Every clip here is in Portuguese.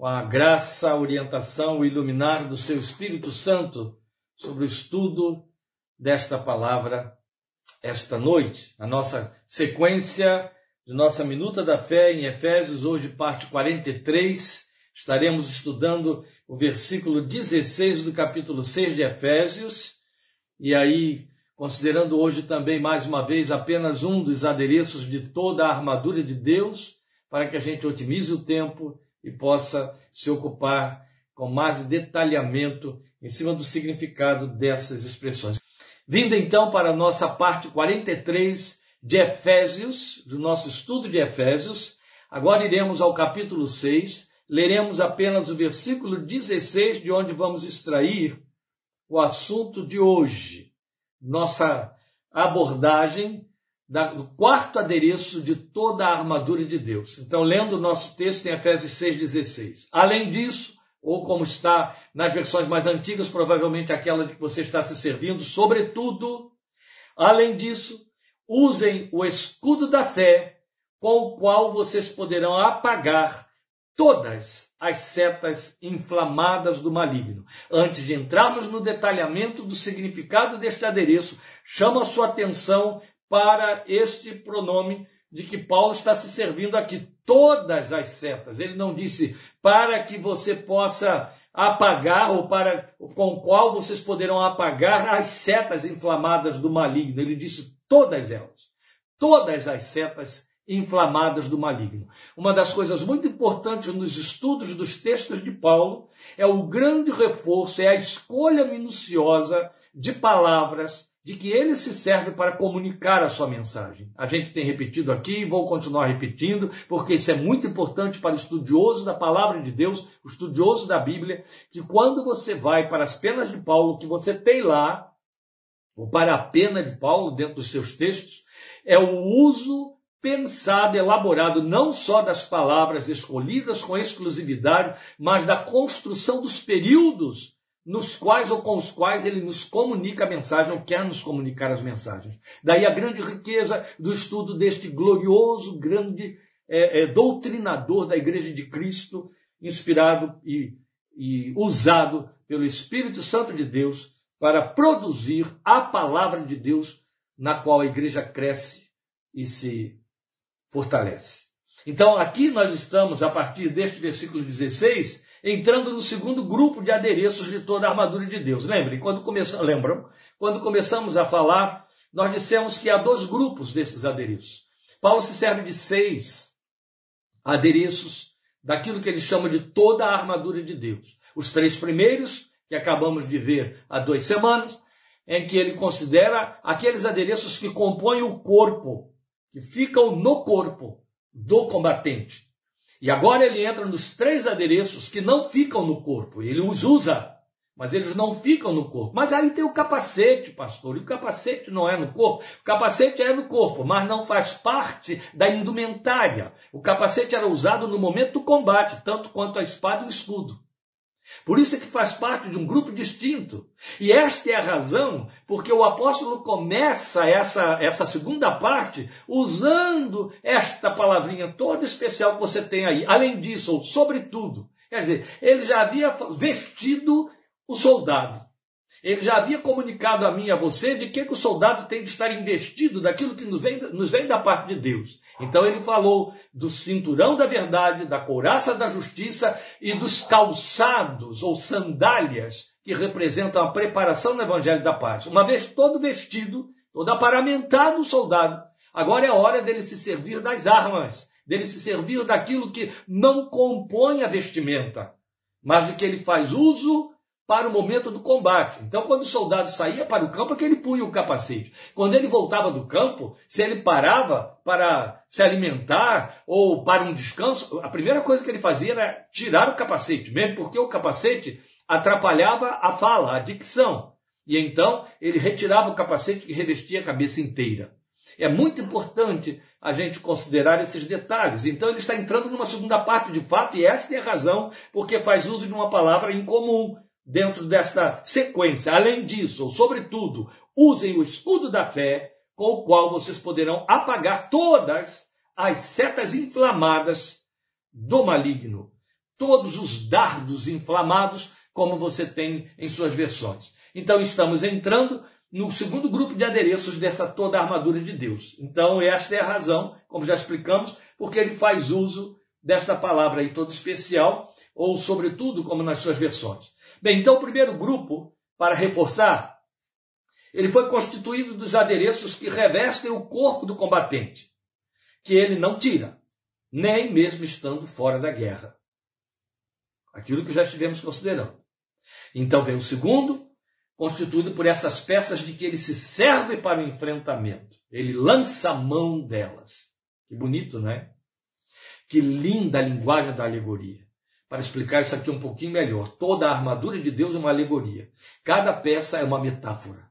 com a graça, a orientação, o iluminar do seu Espírito Santo sobre o estudo desta palavra esta noite. A nossa sequência de nossa Minuta da Fé em Efésios, hoje parte 43, estaremos estudando o versículo 16 do capítulo 6 de Efésios, e aí, considerando hoje também mais uma vez apenas um dos adereços de toda a armadura de Deus, para que a gente otimize o tempo e possa se ocupar com mais detalhamento em cima do significado dessas expressões. Vindo então para a nossa parte 43 de Efésios, do nosso estudo de Efésios, agora iremos ao capítulo 6, leremos apenas o versículo 16, de onde vamos extrair o assunto de hoje, nossa abordagem do quarto adereço de toda a armadura de Deus. Então, lendo o nosso texto em Efésios 6,16. Além disso, ou como está nas versões mais antigas, provavelmente aquela de que você está se servindo, sobretudo, além disso, usem o escudo da fé, com o qual vocês poderão apagar todas as setas inflamadas do maligno. Antes de entrarmos no detalhamento do significado deste adereço, chamo a sua atenção para este pronome de que Paulo está se servindo aqui. Todas as setas. Ele não disse para que você possa apagar ou para com qual vocês poderão apagar as setas inflamadas do maligno. Ele disse todas elas. Todas as setas inflamadas do maligno. Uma das coisas muito importantes nos estudos dos textos de Paulo é o grande reforço, é a escolha minuciosa de palavras de que ele se serve para comunicar a sua mensagem. A gente tem repetido aqui e vou continuar repetindo, porque isso é muito importante para o estudioso da palavra de Deus, o estudioso da Bíblia, que quando você vai para as penas de Paulo, que você tem lá, ou para a pena de Paulo dentro dos seus textos, é o uso pensado, elaborado não só das palavras escolhidas com exclusividade, mas da construção dos períodos nos quais ou com os quais ele nos comunica a mensagem ou quer nos comunicar as mensagens. Daí a grande riqueza do estudo deste glorioso, grande é, é, doutrinador da Igreja de Cristo, inspirado e, e usado pelo Espírito Santo de Deus para produzir a palavra de Deus na qual a igreja cresce e se fortalece. Então, aqui nós estamos, a partir deste versículo 16, entrando no segundo grupo de adereços de toda a armadura de Deus. Lembrem, quando começamos, lembram? Quando começamos a falar, nós dissemos que há dois grupos desses adereços. Paulo se serve de seis adereços daquilo que ele chama de toda a armadura de Deus. Os três primeiros, que acabamos de ver há duas semanas, em que ele considera aqueles adereços que compõem o corpo, que ficam no corpo do combatente. E agora ele entra nos três adereços que não ficam no corpo. Ele os usa, mas eles não ficam no corpo. Mas aí tem o capacete, pastor. E o capacete não é no corpo. O capacete é no corpo, mas não faz parte da indumentária. O capacete era usado no momento do combate, tanto quanto a espada e o escudo. Por isso é que faz parte de um grupo distinto. E esta é a razão porque o apóstolo começa essa, essa segunda parte usando esta palavrinha toda especial que você tem aí. Além disso, ou sobretudo. Quer dizer, ele já havia vestido o soldado. Ele já havia comunicado a mim e a você de que, que o soldado tem de estar investido daquilo que nos vem, nos vem da parte de Deus. Então ele falou do cinturão da verdade, da couraça da justiça e dos calçados ou sandálias que representam a preparação do evangelho da paz. Uma vez todo vestido, todo aparamentado o soldado, agora é hora dele se servir das armas, dele se servir daquilo que não compõe a vestimenta, mas de que ele faz uso para o momento do combate. Então, quando o soldado saía para o campo, é que ele punha o capacete. Quando ele voltava do campo, se ele parava para se alimentar ou para um descanso, a primeira coisa que ele fazia era tirar o capacete, mesmo porque o capacete atrapalhava a fala, a dicção. E então ele retirava o capacete que revestia a cabeça inteira. É muito importante a gente considerar esses detalhes. Então ele está entrando numa segunda parte de fato, e esta é a razão porque faz uso de uma palavra incomum dentro desta sequência. Além disso, ou sobretudo, usem o escudo da fé, com o qual vocês poderão apagar todas as setas inflamadas do maligno. todos os dardos inflamados, como você tem em suas versões. Então estamos entrando no segundo grupo de adereços dessa toda a armadura de Deus. Então esta é a razão, como já explicamos, porque ele faz uso desta palavra aí toda especial, ou sobretudo como nas suas versões. Bem, então o primeiro grupo, para reforçar, ele foi constituído dos adereços que revestem o corpo do combatente, que ele não tira, nem mesmo estando fora da guerra. Aquilo que já estivemos considerando. Então vem o segundo, constituído por essas peças de que ele se serve para o enfrentamento. Ele lança a mão delas. Que bonito, não é? Que linda a linguagem da alegoria. Para explicar isso aqui um pouquinho melhor, toda a armadura de Deus é uma alegoria. Cada peça é uma metáfora.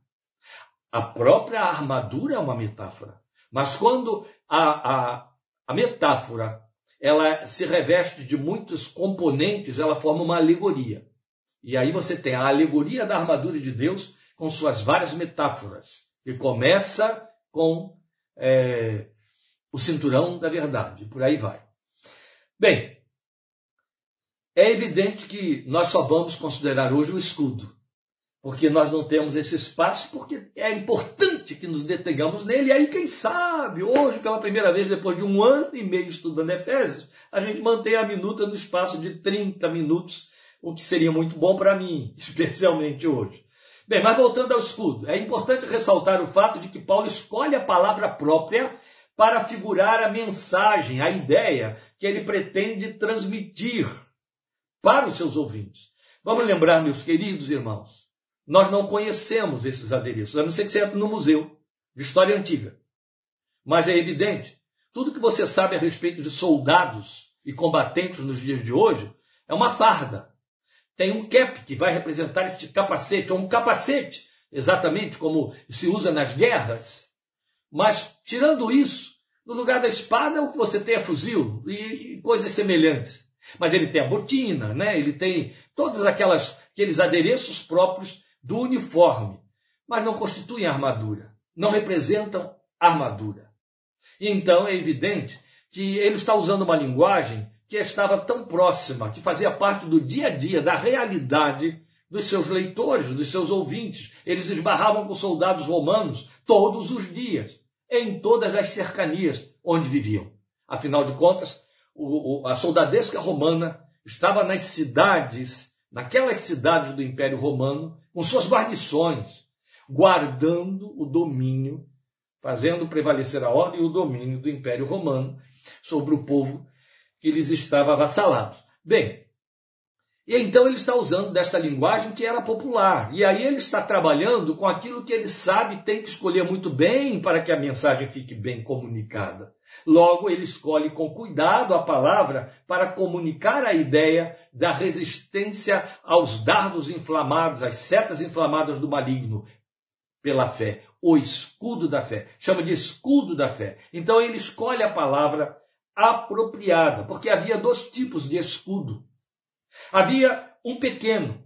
A própria armadura é uma metáfora. Mas quando a, a, a metáfora ela se reveste de muitos componentes, ela forma uma alegoria. E aí você tem a alegoria da armadura de Deus com suas várias metáforas, que começa com é, o cinturão da verdade, por aí vai. Bem, é evidente que nós só vamos considerar hoje o escudo porque nós não temos esse espaço, porque é importante que nos detengamos nele. E aí, quem sabe, hoje, pela primeira vez, depois de um ano e meio estudando Efésios, a gente mantém a minuta no espaço de 30 minutos, o que seria muito bom para mim, especialmente hoje. Bem, mas voltando ao escudo, é importante ressaltar o fato de que Paulo escolhe a palavra própria para figurar a mensagem, a ideia que ele pretende transmitir para os seus ouvintes. Vamos lembrar, meus queridos irmãos, nós não conhecemos esses adereços, a não ser que você entre no museu de história antiga. Mas é evidente, tudo que você sabe a respeito de soldados e combatentes nos dias de hoje é uma farda. Tem um cap que vai representar este capacete, ou um capacete, exatamente como se usa nas guerras. Mas, tirando isso, no lugar da espada, o que você tem é fuzil e, e coisas semelhantes. Mas ele tem a botina, né? ele tem todos aquelas, aqueles adereços próprios do uniforme, mas não constituem armadura, não representam armadura. E então é evidente que ele está usando uma linguagem que estava tão próxima, que fazia parte do dia a dia, da realidade dos seus leitores, dos seus ouvintes. Eles esbarravam com soldados romanos todos os dias, em todas as cercanias onde viviam. Afinal de contas, o, o, a soldadesca romana estava nas cidades, naquelas cidades do Império Romano, com suas guarnições, guardando o domínio, fazendo prevalecer a ordem e o domínio do Império Romano sobre o povo que lhes estava avassalado. Bem, e então ele está usando desta linguagem que era popular. E aí ele está trabalhando com aquilo que ele sabe tem que escolher muito bem para que a mensagem fique bem comunicada. Logo, ele escolhe com cuidado a palavra para comunicar a ideia da resistência aos dardos inflamados, às setas inflamadas do maligno, pela fé, o escudo da fé. Chama de escudo da fé. Então ele escolhe a palavra apropriada, porque havia dois tipos de escudo Havia um pequeno,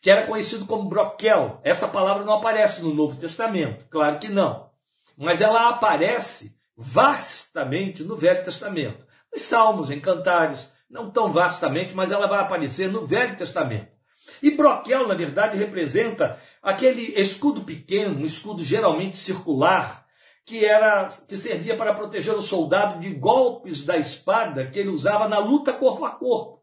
que era conhecido como broquel. Essa palavra não aparece no Novo Testamento, claro que não. Mas ela aparece vastamente no Velho Testamento. Nos Salmos, em Cantares, não tão vastamente, mas ela vai aparecer no Velho Testamento. E broquel, na verdade, representa aquele escudo pequeno, um escudo geralmente circular, que era que servia para proteger o soldado de golpes da espada que ele usava na luta corpo a corpo.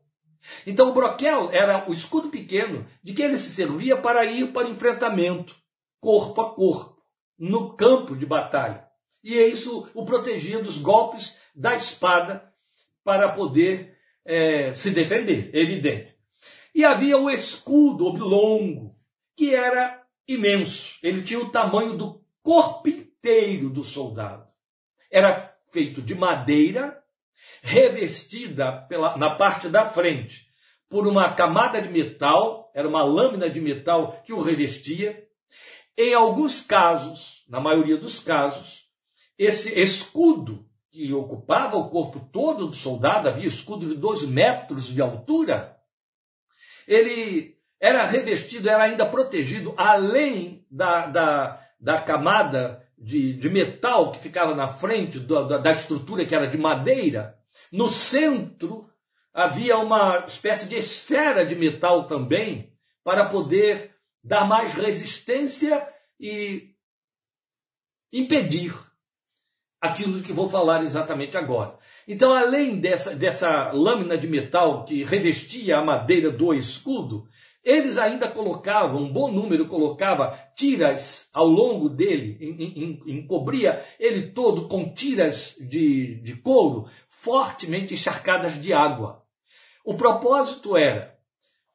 Então o broquel era o escudo pequeno de que ele se servia para ir para o enfrentamento, corpo a corpo, no campo de batalha. E é isso o protegia dos golpes da espada para poder é, se defender, evidente. E havia o escudo oblongo, que era imenso. Ele tinha o tamanho do corpo inteiro do soldado. Era feito de madeira revestida pela, na parte da frente por uma camada de metal, era uma lâmina de metal que o revestia. Em alguns casos, na maioria dos casos, esse escudo que ocupava o corpo todo do soldado, havia escudo de dois metros de altura, ele era revestido, era ainda protegido, além da, da, da camada de, de metal que ficava na frente da, da estrutura que era de madeira, no centro havia uma espécie de esfera de metal também para poder dar mais resistência e impedir aquilo que vou falar exatamente agora. Então, além dessa, dessa lâmina de metal que revestia a madeira do escudo, eles ainda colocavam, um bom número colocava tiras ao longo dele, encobria ele todo com tiras de, de couro fortemente encharcadas de água. O propósito era,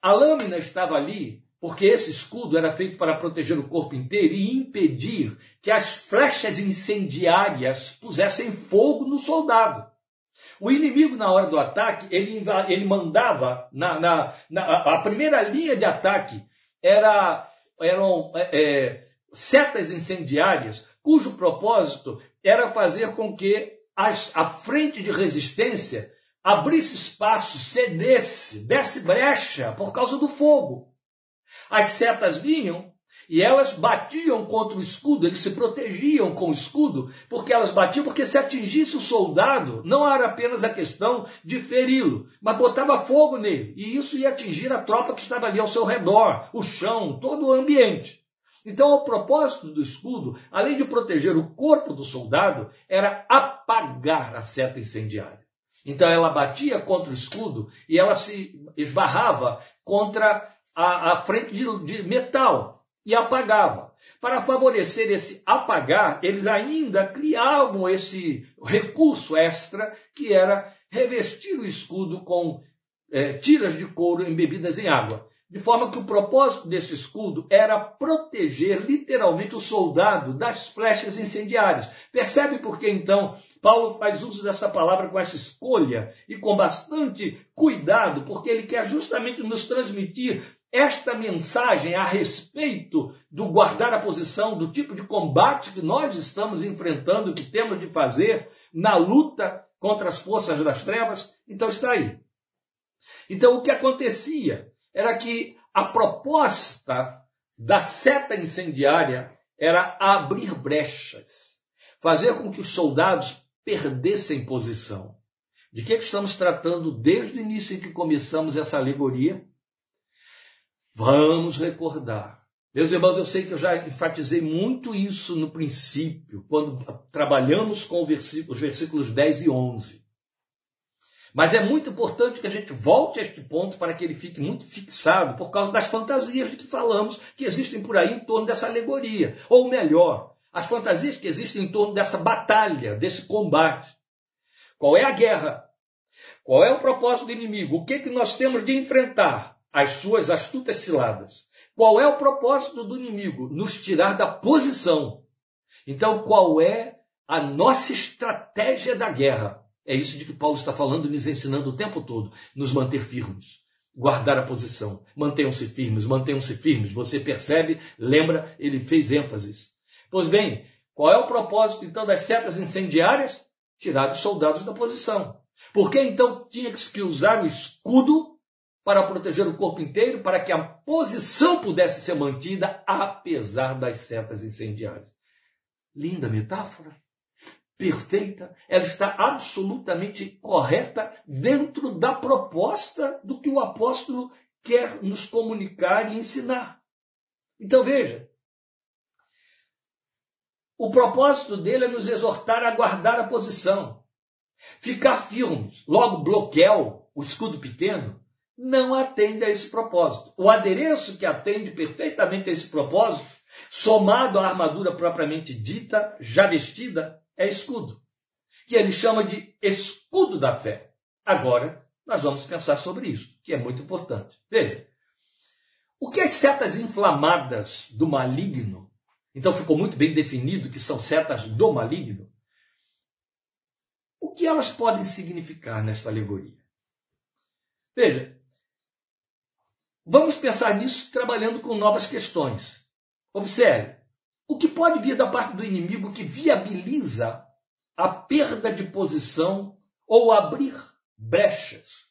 a lâmina estava ali porque esse escudo era feito para proteger o corpo inteiro e impedir que as flechas incendiárias pusessem fogo no soldado. O inimigo, na hora do ataque, ele, ele mandava, na, na, na a primeira linha de ataque era, eram é, é, setas incendiárias, cujo propósito era fazer com que as, a frente de resistência abrisse espaço, cedesse, desse brecha por causa do fogo. As setas vinham e elas batiam contra o escudo, eles se protegiam com o escudo, porque elas batiam, porque se atingisse o soldado, não era apenas a questão de feri-lo, mas botava fogo nele, e isso ia atingir a tropa que estava ali ao seu redor, o chão, todo o ambiente. Então, o propósito do escudo, além de proteger o corpo do soldado, era apagar a seta incendiária. Então, ela batia contra o escudo e ela se esbarrava contra a, a frente de, de metal e apagava. Para favorecer esse apagar, eles ainda criavam esse recurso extra que era revestir o escudo com é, tiras de couro embebidas em água. De forma que o propósito desse escudo era proteger literalmente o soldado das flechas incendiárias. Percebe por que então Paulo faz uso dessa palavra com essa escolha e com bastante cuidado, porque ele quer justamente nos transmitir esta mensagem a respeito do guardar a posição, do tipo de combate que nós estamos enfrentando, que temos de fazer na luta contra as forças das trevas, então está aí. Então o que acontecia era que a proposta da seta incendiária era abrir brechas, fazer com que os soldados perdessem posição. De que, é que estamos tratando desde o início em que começamos essa alegoria? Vamos recordar. Meus irmãos, eu sei que eu já enfatizei muito isso no princípio, quando trabalhamos com os versículos 10 e 11. Mas é muito importante que a gente volte a este ponto para que ele fique muito fixado por causa das fantasias de que falamos que existem por aí em torno dessa alegoria. Ou melhor, as fantasias que existem em torno dessa batalha, desse combate. Qual é a guerra? Qual é o propósito do inimigo? O que, que nós temos de enfrentar? As suas astutas ciladas. Qual é o propósito do inimigo? Nos tirar da posição. Então, qual é a nossa estratégia da guerra? É isso de que Paulo está falando, nos ensinando o tempo todo. Nos manter firmes, guardar a posição. Mantenham-se firmes, mantenham-se firmes. Você percebe, lembra, ele fez ênfases. Pois bem, qual é o propósito então das setas incendiárias? Tirar os soldados da posição. Por que então tinha que usar o escudo para proteger o corpo inteiro, para que a posição pudesse ser mantida apesar das setas incendiárias. Linda metáfora. Perfeita. Ela está absolutamente correta dentro da proposta do que o apóstolo quer nos comunicar e ensinar. Então veja. O propósito dele é nos exortar a guardar a posição, ficar firmes. Logo, bloqueio, o escudo pequeno, não atende a esse propósito. O adereço que atende perfeitamente a esse propósito, somado à armadura propriamente dita, já vestida, é escudo, que ele chama de escudo da fé. Agora, nós vamos pensar sobre isso, que é muito importante. Veja, o que as setas inflamadas do maligno, então ficou muito bem definido que são setas do maligno, o que elas podem significar nesta alegoria? Veja, Vamos pensar nisso trabalhando com novas questões. Observe, o que pode vir da parte do inimigo que viabiliza a perda de posição ou abrir brechas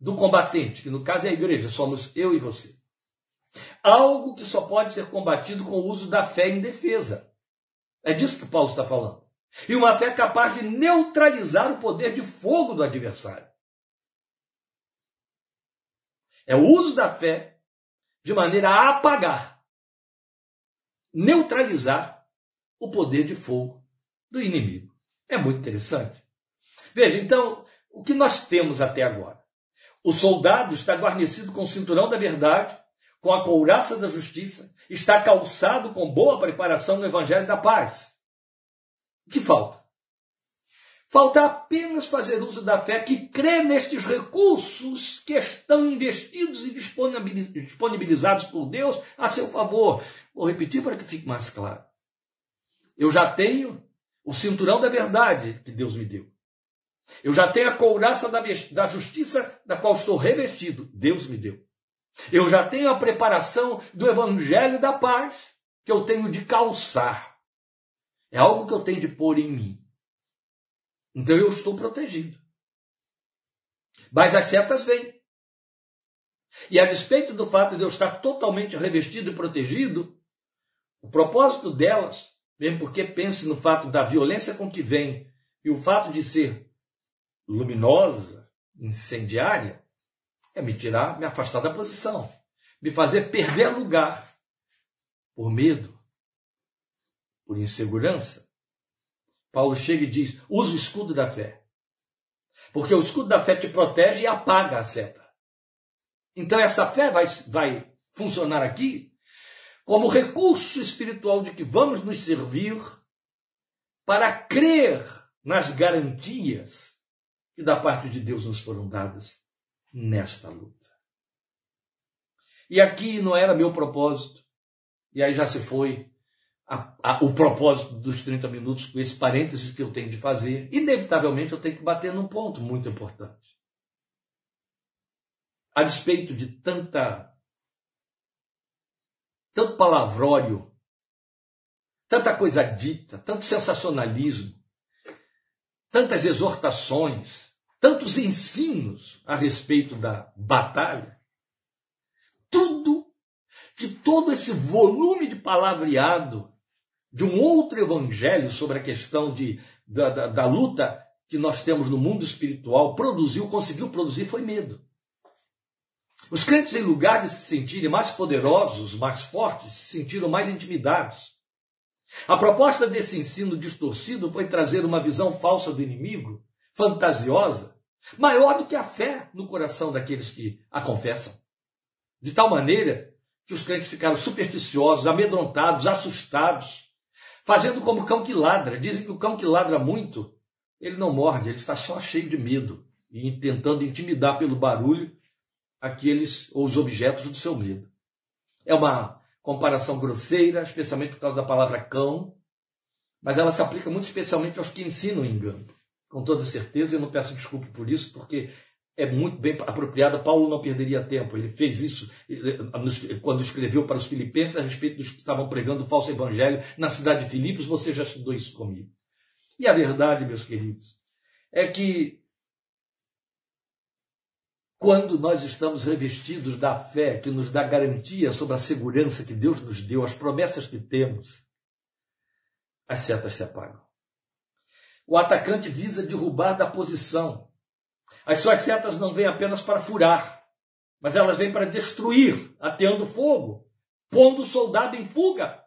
do combatente, que no caso é a igreja, somos eu e você. Algo que só pode ser combatido com o uso da fé em defesa. É disso que Paulo está falando. E uma fé capaz de neutralizar o poder de fogo do adversário. É o uso da fé de maneira a apagar, neutralizar o poder de fogo do inimigo. É muito interessante. Veja, então, o que nós temos até agora? O soldado está guarnecido com o cinturão da verdade, com a couraça da justiça, está calçado com boa preparação no evangelho da paz. O que falta? Falta apenas fazer uso da fé que crê nestes recursos que estão investidos e disponibilizados por Deus a seu favor. Vou repetir para que fique mais claro. Eu já tenho o cinturão da verdade que Deus me deu. Eu já tenho a couraça da, da justiça da qual estou revestido. Deus me deu. Eu já tenho a preparação do evangelho da paz que eu tenho de calçar. É algo que eu tenho de pôr em mim. Então eu estou protegido. Mas as setas vêm. E a despeito do fato de eu estar totalmente revestido e protegido, o propósito delas, mesmo porque pense no fato da violência com que vem e o fato de ser luminosa, incendiária, é me tirar, me afastar da posição, me fazer perder lugar por medo, por insegurança. Paulo chega e diz: usa o escudo da fé. Porque o escudo da fé te protege e apaga a seta. Então essa fé vai, vai funcionar aqui como recurso espiritual de que vamos nos servir para crer nas garantias que da parte de Deus nos foram dadas nesta luta. E aqui não era meu propósito, e aí já se foi a, a, o propósito dos 30 minutos, com esse parênteses que eu tenho de fazer. Inevitavelmente eu tenho que bater num ponto muito importante. A despeito de tanta. tanto palavrório, tanta coisa dita, tanto sensacionalismo, tantas exortações, tantos ensinos a respeito da batalha, tudo, de todo esse volume de palavreado de um outro evangelho sobre a questão de, da, da, da luta que nós temos no mundo espiritual, produziu, conseguiu produzir, foi medo. Os crentes, em lugar de se sentirem mais poderosos, mais fortes, se sentiram mais intimidados. A proposta desse ensino distorcido foi trazer uma visão falsa do inimigo, fantasiosa, maior do que a fé no coração daqueles que a confessam. De tal maneira que os crentes ficaram supersticiosos, amedrontados, assustados, fazendo como cão que ladra. Dizem que o cão que ladra muito, ele não morde, ele está só cheio de medo e tentando intimidar pelo barulho aqueles ou os objetos do seu medo. É uma comparação grosseira, especialmente por causa da palavra cão, mas ela se aplica muito especialmente aos que ensinam o engano com toda certeza, eu não peço desculpa por isso, porque é muito bem apropriada. Paulo não perderia tempo. Ele fez isso quando escreveu para os filipenses a respeito dos que estavam pregando o falso evangelho na cidade de Filipos. Você já estudou isso comigo. E a verdade, meus queridos, é que quando nós estamos revestidos da fé que nos dá garantia sobre a segurança que Deus nos deu, as promessas que temos, as setas se apagam. O atacante visa derrubar da posição. As suas setas não vêm apenas para furar, mas elas vêm para destruir, ateando fogo, pondo o soldado em fuga.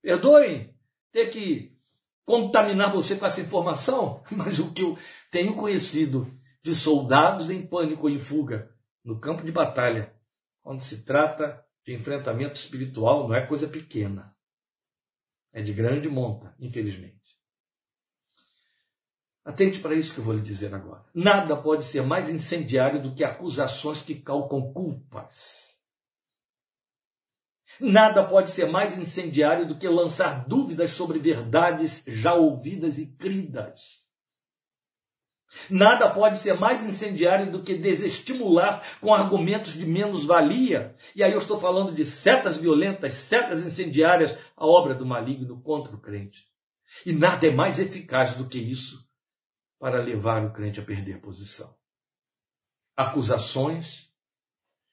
Perdoem ter que contaminar você com essa informação, mas o que eu tenho conhecido de soldados em pânico ou em fuga no campo de batalha, quando se trata de enfrentamento espiritual, não é coisa pequena. É de grande monta, infelizmente. Atente para isso que eu vou lhe dizer agora. Nada pode ser mais incendiário do que acusações que calcam culpas. Nada pode ser mais incendiário do que lançar dúvidas sobre verdades já ouvidas e cridas. Nada pode ser mais incendiário do que desestimular com argumentos de menos-valia. E aí eu estou falando de setas violentas, setas incendiárias, a obra do maligno contra o crente. E nada é mais eficaz do que isso para levar o crente a perder posição. Acusações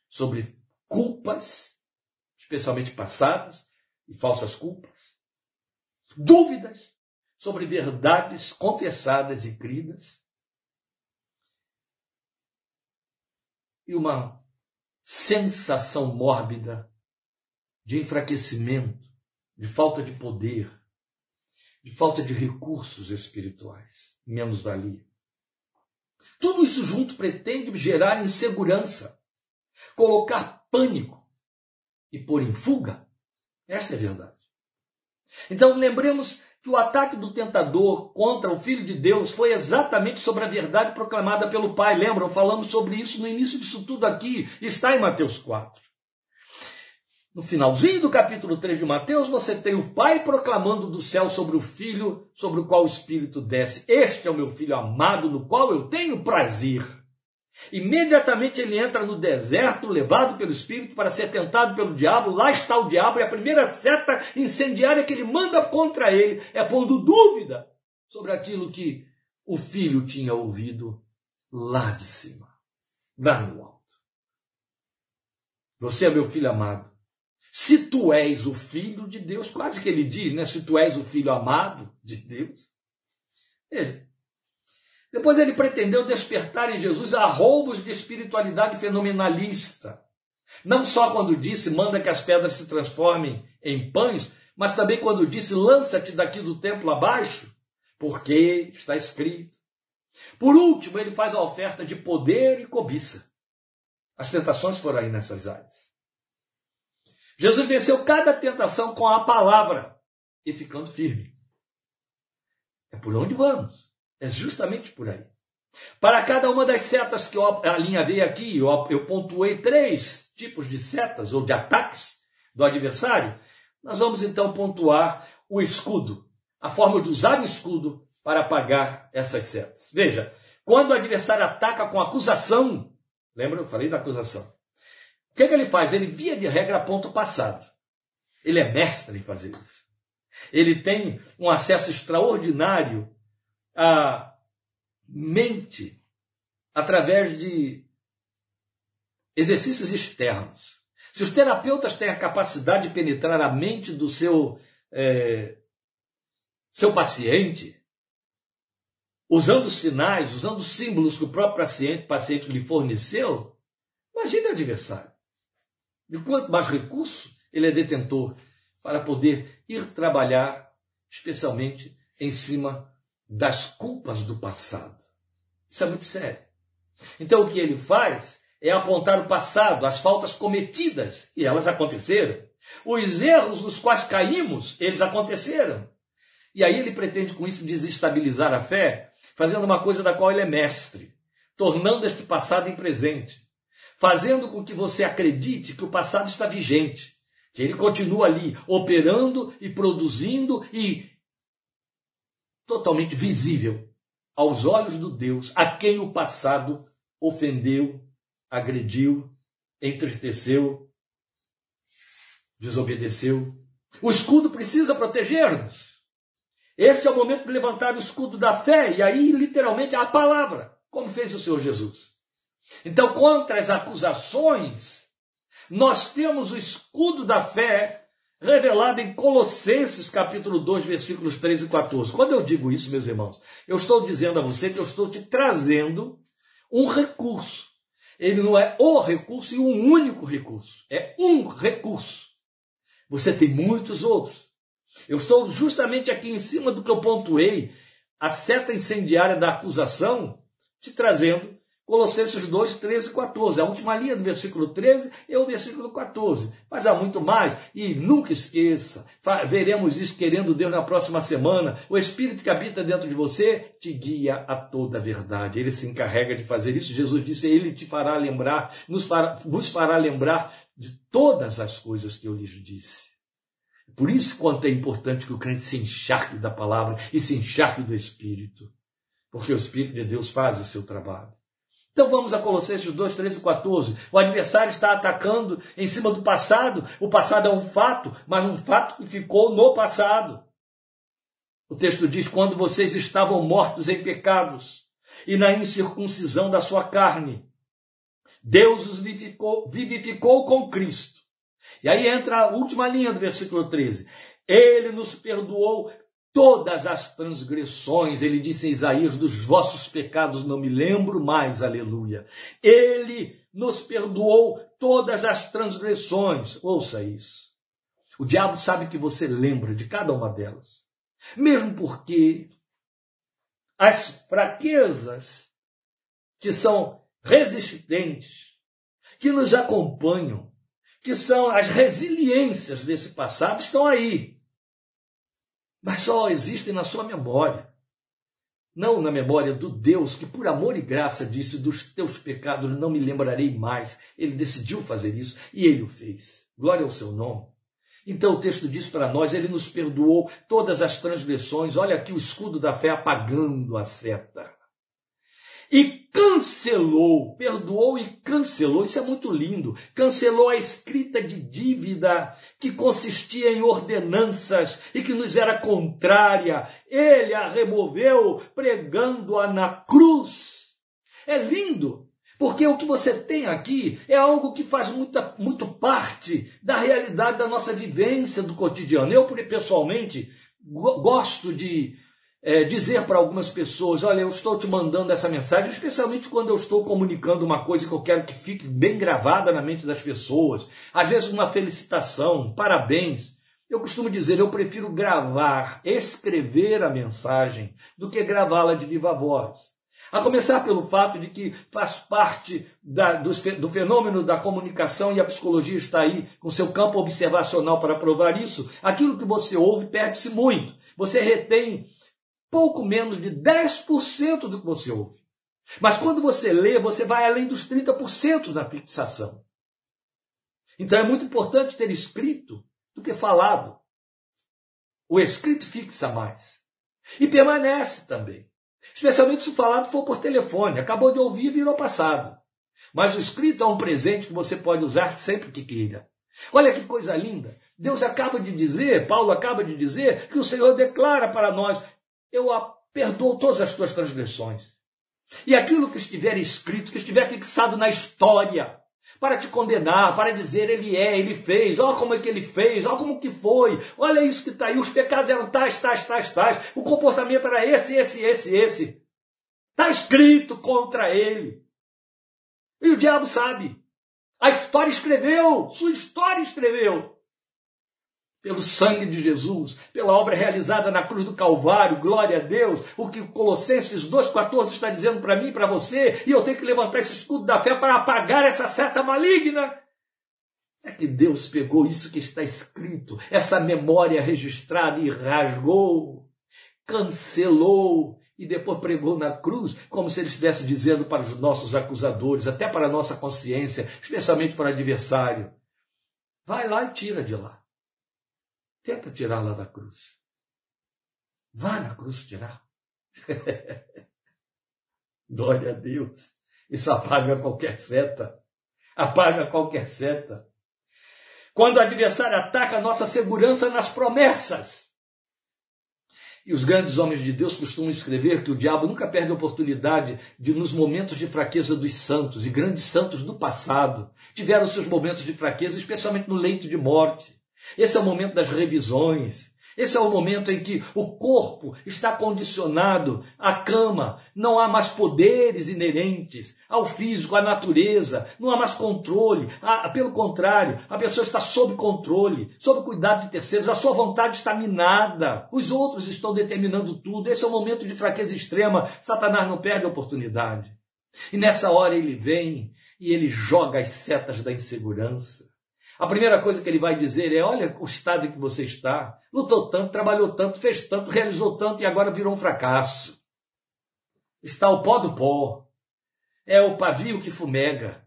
sobre culpas, especialmente passadas, e falsas culpas. Dúvidas sobre verdades confessadas e cridas. E uma sensação mórbida de enfraquecimento, de falta de poder, de falta de recursos espirituais, menos valia. Tudo isso junto pretende gerar insegurança, colocar pânico e pôr em fuga. Essa é a verdade. Então lembremos que o ataque do tentador contra o Filho de Deus foi exatamente sobre a verdade proclamada pelo Pai. Lembram? Falamos sobre isso no início disso tudo aqui. Está em Mateus 4. No finalzinho do capítulo 3 de Mateus, você tem o Pai proclamando do céu sobre o Filho, sobre o qual o Espírito desce. Este é o meu Filho amado, no qual eu tenho prazer. Imediatamente ele entra no deserto, levado pelo Espírito para ser tentado pelo diabo. Lá está o diabo, e a primeira seta incendiária que ele manda contra ele é pondo dúvida sobre aquilo que o filho tinha ouvido lá de cima, lá no alto. Você é meu filho amado. Se tu és o filho de Deus, quase que ele diz, né? Se tu és o filho amado de Deus. Veja, depois ele pretendeu despertar em Jesus a roubos de espiritualidade fenomenalista. Não só quando disse, manda que as pedras se transformem em pães, mas também quando disse, lança-te daqui do templo abaixo, porque está escrito. Por último, ele faz a oferta de poder e cobiça. As tentações foram aí nessas áreas. Jesus venceu cada tentação com a palavra e ficando firme. É por onde vamos. É justamente por aí. Para cada uma das setas que a linha veio aqui, eu pontuei três tipos de setas ou de ataques do adversário. Nós vamos então pontuar o escudo, a forma de usar o escudo para apagar essas setas. Veja, quando o adversário ataca com acusação, lembra? Eu falei da acusação. O que, é que ele faz? Ele, via de regra, aponta o passado. Ele é mestre em fazer isso. Ele tem um acesso extraordinário a mente através de exercícios externos. Se os terapeutas têm a capacidade de penetrar a mente do seu, é, seu paciente, usando sinais, usando símbolos que o próprio paciente, paciente lhe forneceu, imagine o adversário. De quanto mais recurso ele é detentor para poder ir trabalhar, especialmente em cima das culpas do passado. Isso é muito sério. Então o que ele faz é apontar o passado, as faltas cometidas, e elas aconteceram. Os erros nos quais caímos, eles aconteceram. E aí ele pretende com isso desestabilizar a fé, fazendo uma coisa da qual ele é mestre, tornando este passado em presente, fazendo com que você acredite que o passado está vigente, que ele continua ali operando e produzindo e totalmente visível aos olhos do Deus a quem o passado ofendeu, agrediu, entristeceu, desobedeceu. O escudo precisa proteger-nos. Este é o momento de levantar o escudo da fé, e aí, literalmente, a palavra, como fez o Senhor Jesus. Então, contra as acusações, nós temos o escudo da fé revelada em Colossenses capítulo 2, versículos 13 e 14. Quando eu digo isso, meus irmãos, eu estou dizendo a você que eu estou te trazendo um recurso. Ele não é o recurso e um único recurso. É um recurso. Você tem muitos outros. Eu estou justamente aqui em cima do que eu pontuei, a seta incendiária da acusação, te trazendo Colossenses 2, 13 e 14. A última linha do versículo 13 é o versículo 14. Mas há muito mais. E nunca esqueça, veremos isso querendo Deus na próxima semana. O Espírito que habita dentro de você te guia a toda a verdade. Ele se encarrega de fazer isso. Jesus disse: Ele te fará lembrar, nos fará, vos fará lembrar de todas as coisas que eu lhes disse. Por isso, quanto é importante que o crente se encharque da palavra e se encharque do Espírito. Porque o Espírito de Deus faz o seu trabalho. Então vamos a Colossenses 2, 13 e 14. O adversário está atacando em cima do passado. O passado é um fato, mas um fato que ficou no passado. O texto diz: quando vocês estavam mortos em pecados e na incircuncisão da sua carne, Deus os vivificou, vivificou com Cristo. E aí entra a última linha do versículo 13. Ele nos perdoou todas as transgressões, ele disse em Isaías, dos vossos pecados não me lembro mais, aleluia. Ele nos perdoou todas as transgressões. Ouça isso. O diabo sabe que você lembra de cada uma delas. Mesmo porque as fraquezas que são resistentes, que nos acompanham, que são as resiliências desse passado, estão aí. Mas só existem na sua memória não na memória do Deus que, por amor e graça, disse: Dos teus pecados não me lembrarei mais. Ele decidiu fazer isso e ele o fez. Glória ao seu nome. Então o texto diz para nós: Ele nos perdoou todas as transgressões. Olha aqui o escudo da fé apagando a seta e cancelou, perdoou e cancelou. Isso é muito lindo. Cancelou a escrita de dívida que consistia em ordenanças e que nos era contrária. Ele a removeu pregando-a na cruz. É lindo, porque o que você tem aqui é algo que faz muita, muito parte da realidade da nossa vivência do cotidiano. Eu, pessoalmente, gosto de é, dizer para algumas pessoas: olha, eu estou te mandando essa mensagem, especialmente quando eu estou comunicando uma coisa que eu quero que fique bem gravada na mente das pessoas. Às vezes, uma felicitação, parabéns. Eu costumo dizer: eu prefiro gravar, escrever a mensagem, do que gravá-la de viva voz. A começar pelo fato de que faz parte da, do, do, fenômeno da comunicação e a psicologia está aí com seu campo observacional para provar isso. Aquilo que você ouve perde-se muito. Você retém pouco menos de 10% do que você ouve. Mas quando você lê, você vai além dos 30% da fixação. Então é muito importante ter escrito do que falado. O escrito fixa mais. E permanece também. Especialmente se o falado for por telefone. Acabou de ouvir e virou passado. Mas o escrito é um presente que você pode usar sempre que queira. Olha que coisa linda. Deus acaba de dizer, Paulo acaba de dizer, que o Senhor declara para nós: eu perdoo todas as tuas transgressões. E aquilo que estiver escrito, que estiver fixado na história, para te condenar, para dizer ele é, ele fez, olha como é que ele fez, olha como que foi, olha isso que está aí, os pecados eram tais, tais, tais, tais, o comportamento era esse, esse, esse, esse. Está escrito contra ele. E o diabo sabe. A história escreveu, sua história escreveu pelo sangue de Jesus, pela obra realizada na cruz do Calvário, glória a Deus, o que Colossenses 2,14 está dizendo para mim e para você, e eu tenho que levantar esse escudo da fé para apagar essa seta maligna. É que Deus pegou isso que está escrito, essa memória registrada e rasgou, cancelou e depois pregou na cruz, como se ele estivesse dizendo para os nossos acusadores, até para a nossa consciência, especialmente para o adversário: vai lá e tira de lá. Tenta tirar lá da cruz. Vá na cruz tirar. Glória a Deus. Isso apaga qualquer seta. Apaga qualquer seta. Quando o adversário ataca a nossa segurança nas promessas. E os grandes homens de Deus costumam escrever que o diabo nunca perde a oportunidade de, nos momentos de fraqueza dos santos, e grandes santos do passado, tiveram seus momentos de fraqueza, especialmente no leito de morte. Esse é o momento das revisões. Esse é o momento em que o corpo está condicionado à cama, não há mais poderes inerentes ao físico, à natureza, não há mais controle. pelo contrário, a pessoa está sob controle, sob cuidado de terceiros, a sua vontade está minada, os outros estão determinando tudo. Esse é o momento de fraqueza extrema. Satanás não perde a oportunidade. E nessa hora ele vem e ele joga as setas da insegurança a primeira coisa que ele vai dizer é: olha o estado em que você está. Lutou tanto, trabalhou tanto, fez tanto, realizou tanto e agora virou um fracasso. Está o pó do pó. É o pavio que fumega.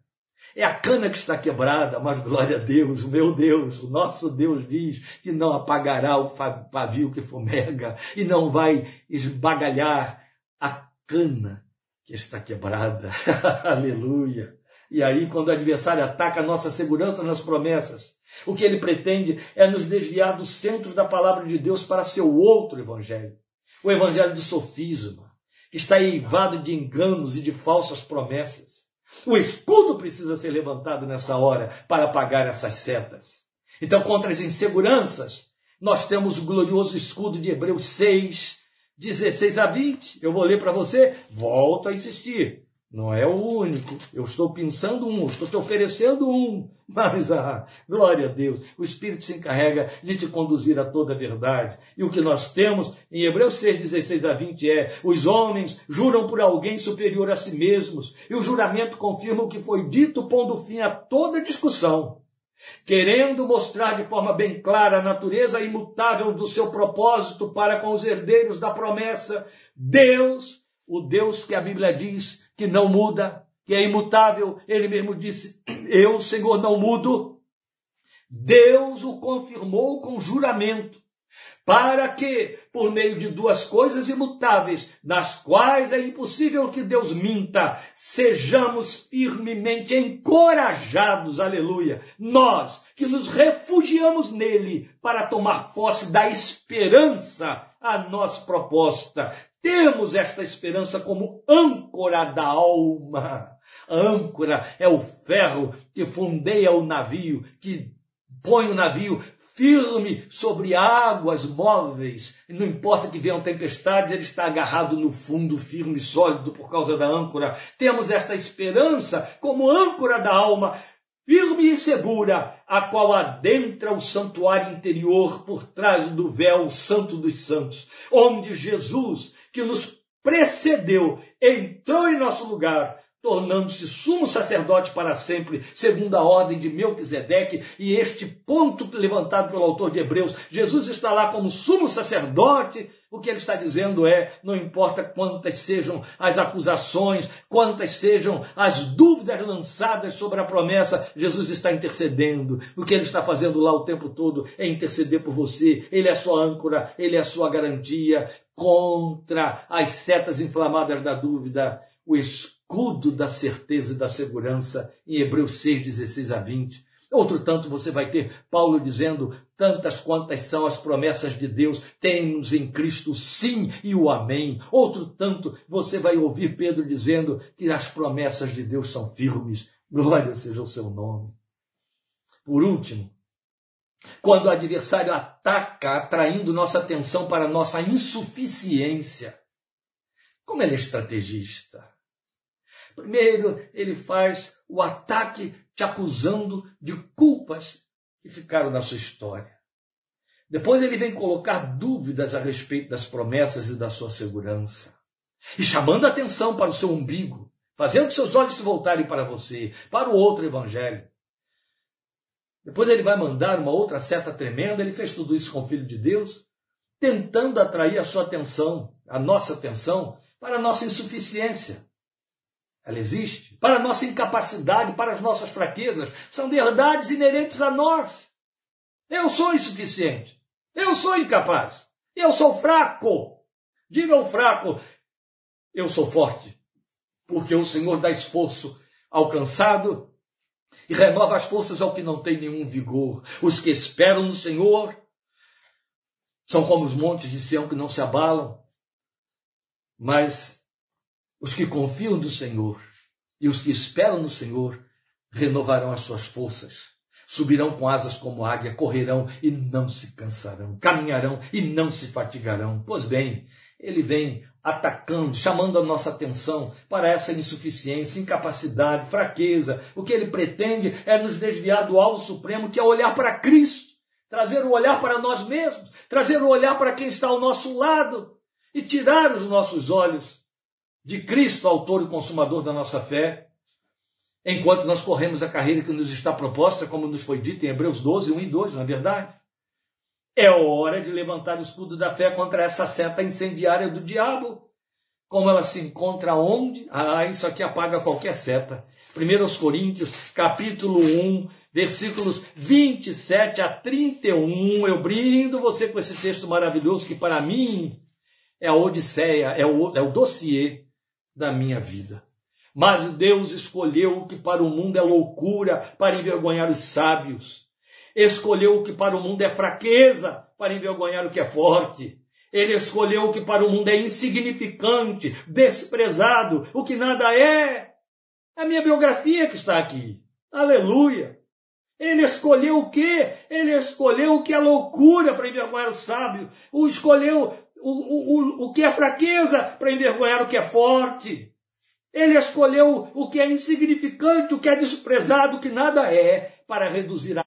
É a cana que está quebrada, mas glória a Deus, o meu Deus, o nosso Deus diz que não apagará o pavio que fumega e não vai esbagalhar a cana que está quebrada. Aleluia. E aí, quando o adversário ataca a nossa segurança nas promessas, o que ele pretende é nos desviar do centro da palavra de Deus para seu outro evangelho. O evangelho do sofisma, que está eivado de enganos e de falsas promessas. O escudo precisa ser levantado nessa hora para apagar essas setas. Então, contra as inseguranças, nós temos o glorioso escudo de Hebreus 6, 16 a 20. Eu vou ler para você, volto a insistir. Não é o único. Eu estou pensando um, estou te oferecendo um. Mas, ah, glória a Deus, o Espírito se encarrega de te conduzir a toda a verdade. E o que nós temos em Hebreus 6, 16 a 20 é: os homens juram por alguém superior a si mesmos, e o juramento confirma o que foi dito, pondo fim a toda discussão. Querendo mostrar de forma bem clara a natureza imutável do seu propósito para com os herdeiros da promessa, Deus, o Deus que a Bíblia diz que não muda, que é imutável, ele mesmo disse: Eu, Senhor, não mudo. Deus o confirmou com juramento, para que, por meio de duas coisas imutáveis, nas quais é impossível que Deus minta, sejamos firmemente encorajados, aleluia, nós que nos refugiamos nele para tomar posse da esperança a nós proposta. Temos esta esperança como âncora da alma. A âncora é o ferro que fundeia o navio, que põe o navio firme sobre águas móveis. Não importa que venham tempestades, ele está agarrado no fundo, firme e sólido por causa da âncora. Temos esta esperança como âncora da alma, firme e segura, a qual adentra o santuário interior por trás do véu santo dos santos, onde Jesus, que nos precedeu, entrou em nosso lugar tornando-se sumo sacerdote para sempre, segundo a ordem de Melquisedeque, e este ponto levantado pelo autor de Hebreus, Jesus está lá como sumo sacerdote, o que ele está dizendo é, não importa quantas sejam as acusações, quantas sejam as dúvidas lançadas sobre a promessa, Jesus está intercedendo. O que ele está fazendo lá o tempo todo é interceder por você. Ele é a sua âncora, ele é a sua garantia contra as setas inflamadas da dúvida. O escudo da certeza e da segurança, em Hebreus 6, 16 a 20. Outro tanto você vai ter Paulo dizendo: tantas quantas são as promessas de Deus, temos em Cristo sim e o amém. Outro tanto você vai ouvir Pedro dizendo que as promessas de Deus são firmes. Glória seja o seu nome. Por último, quando o adversário ataca, atraindo nossa atenção para nossa insuficiência, como ele é estrategista? Primeiro, ele faz o ataque te acusando de culpas que ficaram na sua história. Depois ele vem colocar dúvidas a respeito das promessas e da sua segurança. E chamando a atenção para o seu umbigo, fazendo seus olhos se voltarem para você, para o outro evangelho. Depois ele vai mandar uma outra seta tremenda, ele fez tudo isso com o Filho de Deus, tentando atrair a sua atenção, a nossa atenção, para a nossa insuficiência. Ela existe. Para a nossa incapacidade, para as nossas fraquezas. São verdades inerentes a nós. Eu sou insuficiente. Eu sou incapaz. Eu sou fraco. Diga ao fraco: eu sou forte. Porque o Senhor dá esforço ao cansado e renova as forças ao que não tem nenhum vigor. Os que esperam no Senhor são como os montes de Sião que não se abalam, mas os que confiam no Senhor e os que esperam no Senhor renovarão as suas forças. Subirão com asas como águia, correrão e não se cansarão, caminharão e não se fatigarão. Pois bem, ele vem atacando, chamando a nossa atenção para essa insuficiência, incapacidade, fraqueza. O que ele pretende é nos desviar do alvo supremo, que é olhar para Cristo, trazer o olhar para nós mesmos, trazer o olhar para quem está ao nosso lado e tirar os nossos olhos de Cristo, autor e consumador da nossa fé, enquanto nós corremos a carreira que nos está proposta, como nos foi dito em Hebreus 12, 1 e 2, não é verdade? É hora de levantar o escudo da fé contra essa seta incendiária do diabo. Como ela se encontra onde? Ah, isso aqui apaga qualquer seta. 1 Coríntios, capítulo 1, versículos 27 a 31. Eu brindo você com esse texto maravilhoso que para mim é a Odisseia, é o, é o dossiê da minha vida. Mas Deus escolheu o que para o mundo é loucura para envergonhar os sábios. Escolheu o que para o mundo é fraqueza para envergonhar o que é forte. Ele escolheu o que para o mundo é insignificante, desprezado, o que nada é. É a minha biografia que está aqui. Aleluia. Ele escolheu o quê? Ele escolheu o que é loucura para envergonhar o sábio. O escolheu o, o, o, que é fraqueza para envergonhar o que é forte. Ele escolheu o que é insignificante, o que é desprezado, o que nada é, para reduzir a.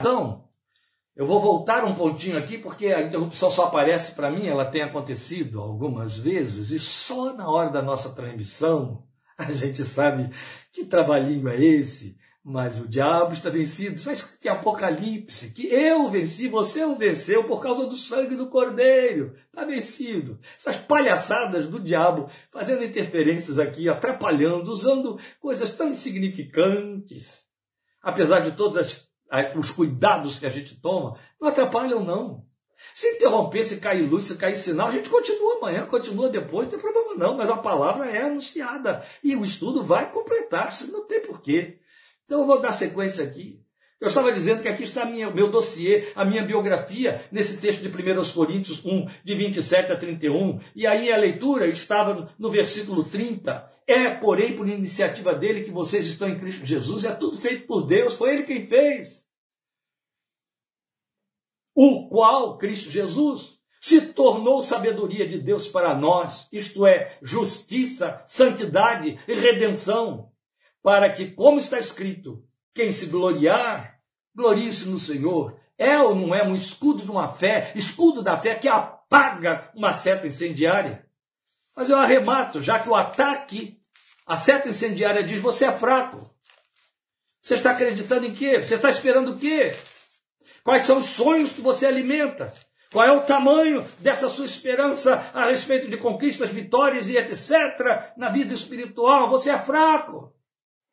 Então, eu vou voltar um pontinho aqui, porque a interrupção só aparece para mim, ela tem acontecido algumas vezes, e só na hora da nossa transmissão a gente sabe que trabalhinho é esse, mas o diabo está vencido. Mas que apocalipse, que eu venci, você o venceu por causa do sangue do cordeiro. Está vencido. Essas palhaçadas do diabo fazendo interferências aqui, atrapalhando, usando coisas tão insignificantes. Apesar de todos os cuidados que a gente toma, não atrapalham, não. Se interromper, se cair luz, se cair sinal, a gente continua amanhã, continua depois, não tem problema não, mas a palavra é anunciada e o estudo vai completar-se, não tem porquê. Então eu vou dar sequência aqui. Eu estava dizendo que aqui está o meu dossiê, a minha biografia, nesse texto de 1 Coríntios 1, de 27 a 31. E aí a leitura estava no versículo 30. É, porém, por iniciativa dele que vocês estão em Cristo Jesus. É tudo feito por Deus, foi ele quem fez. O qual, Cristo Jesus, se tornou sabedoria de Deus para nós, isto é, justiça, santidade e redenção para que, como está escrito, quem se gloriar, glorie-se no Senhor. É ou não é um escudo de uma fé, escudo da fé que apaga uma seta incendiária? Mas eu arremato, já que o ataque, a seta incendiária diz: você é fraco. Você está acreditando em quê? Você está esperando o quê? Quais são os sonhos que você alimenta? Qual é o tamanho dessa sua esperança a respeito de conquistas, vitórias e etc. na vida espiritual? Você é fraco.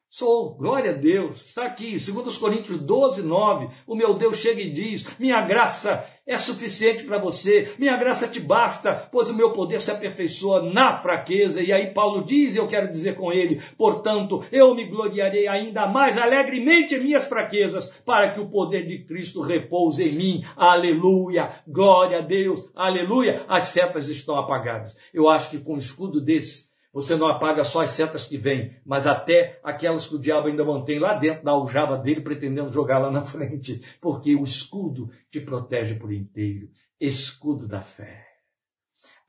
Sou, glória a Deus. Está aqui, 2 Coríntios 12, 9. O meu Deus chega e diz: Minha graça é suficiente para você, minha graça te basta, pois o meu poder se aperfeiçoa na fraqueza. E aí Paulo diz, eu quero dizer com ele, portanto, eu me gloriarei ainda mais alegremente em minhas fraquezas, para que o poder de Cristo repouse em mim. Aleluia, glória a Deus, aleluia. As setas estão apagadas. Eu acho que com um escudo desse, você não apaga só as setas que vêm, mas até aquelas que o diabo ainda mantém lá dentro da aljava dele, pretendendo jogar lá na frente. Porque o escudo te protege por inteiro. Escudo da fé.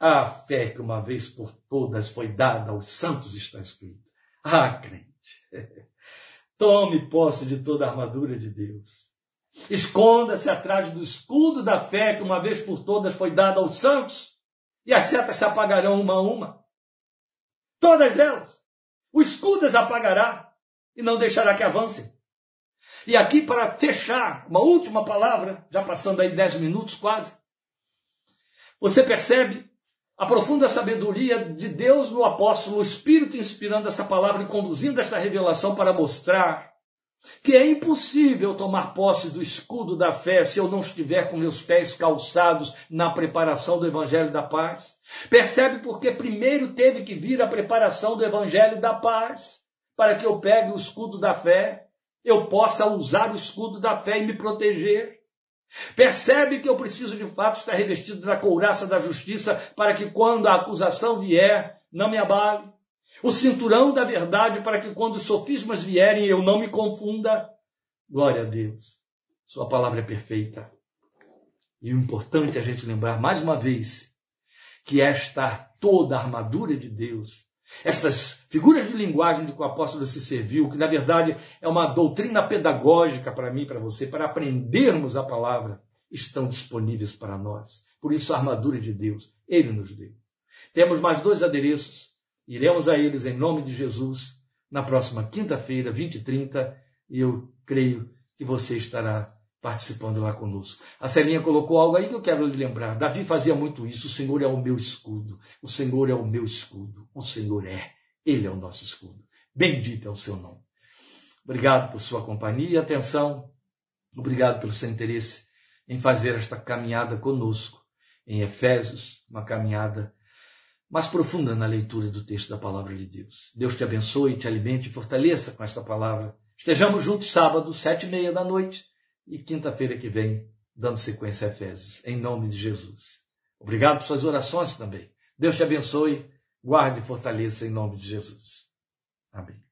A fé que uma vez por todas foi dada aos santos está escrito. Ah, crente, tome posse de toda a armadura de Deus. Esconda-se atrás do escudo da fé que uma vez por todas foi dada aos santos, e as setas se apagarão uma a uma. Todas elas. O escudo as apagará e não deixará que avancem. E aqui, para fechar, uma última palavra, já passando aí dez minutos quase. Você percebe a profunda sabedoria de Deus no apóstolo, o Espírito inspirando essa palavra e conduzindo esta revelação para mostrar que é impossível tomar posse do escudo da fé se eu não estiver com meus pés calçados na preparação do Evangelho da Paz. Percebe porque primeiro teve que vir a preparação do Evangelho da Paz, para que eu pegue o escudo da fé, eu possa usar o escudo da fé e me proteger. Percebe que eu preciso de fato estar revestido da couraça da justiça para que quando a acusação vier, não me abale o cinturão da verdade para que quando os sofismas vierem eu não me confunda. Glória a Deus. Sua palavra é perfeita. E o importante é a gente lembrar mais uma vez que esta toda a armadura de Deus, estas figuras de linguagem de que o apóstolo se serviu, que na verdade é uma doutrina pedagógica para mim para você, para aprendermos a palavra, estão disponíveis para nós. Por isso, a armadura de Deus, Ele nos deu. Temos mais dois adereços Iremos a eles em nome de Jesus na próxima quinta-feira, 20 e 30, e eu creio que você estará participando lá conosco. A Celinha colocou algo aí que eu quero lhe lembrar. Davi fazia muito isso. O Senhor é o meu escudo. O Senhor é o meu escudo. O Senhor é. Ele é o nosso escudo. Bendito é o seu nome. Obrigado por sua companhia e atenção. Obrigado pelo seu interesse em fazer esta caminhada conosco em Efésios, uma caminhada mais profunda na leitura do texto da palavra de Deus. Deus te abençoe, te alimente e fortaleça com esta palavra. Estejamos juntos sábado, sete e meia da noite e quinta-feira que vem, dando sequência a Efésios, em nome de Jesus. Obrigado por suas orações também. Deus te abençoe, guarde e fortaleça em nome de Jesus. Amém.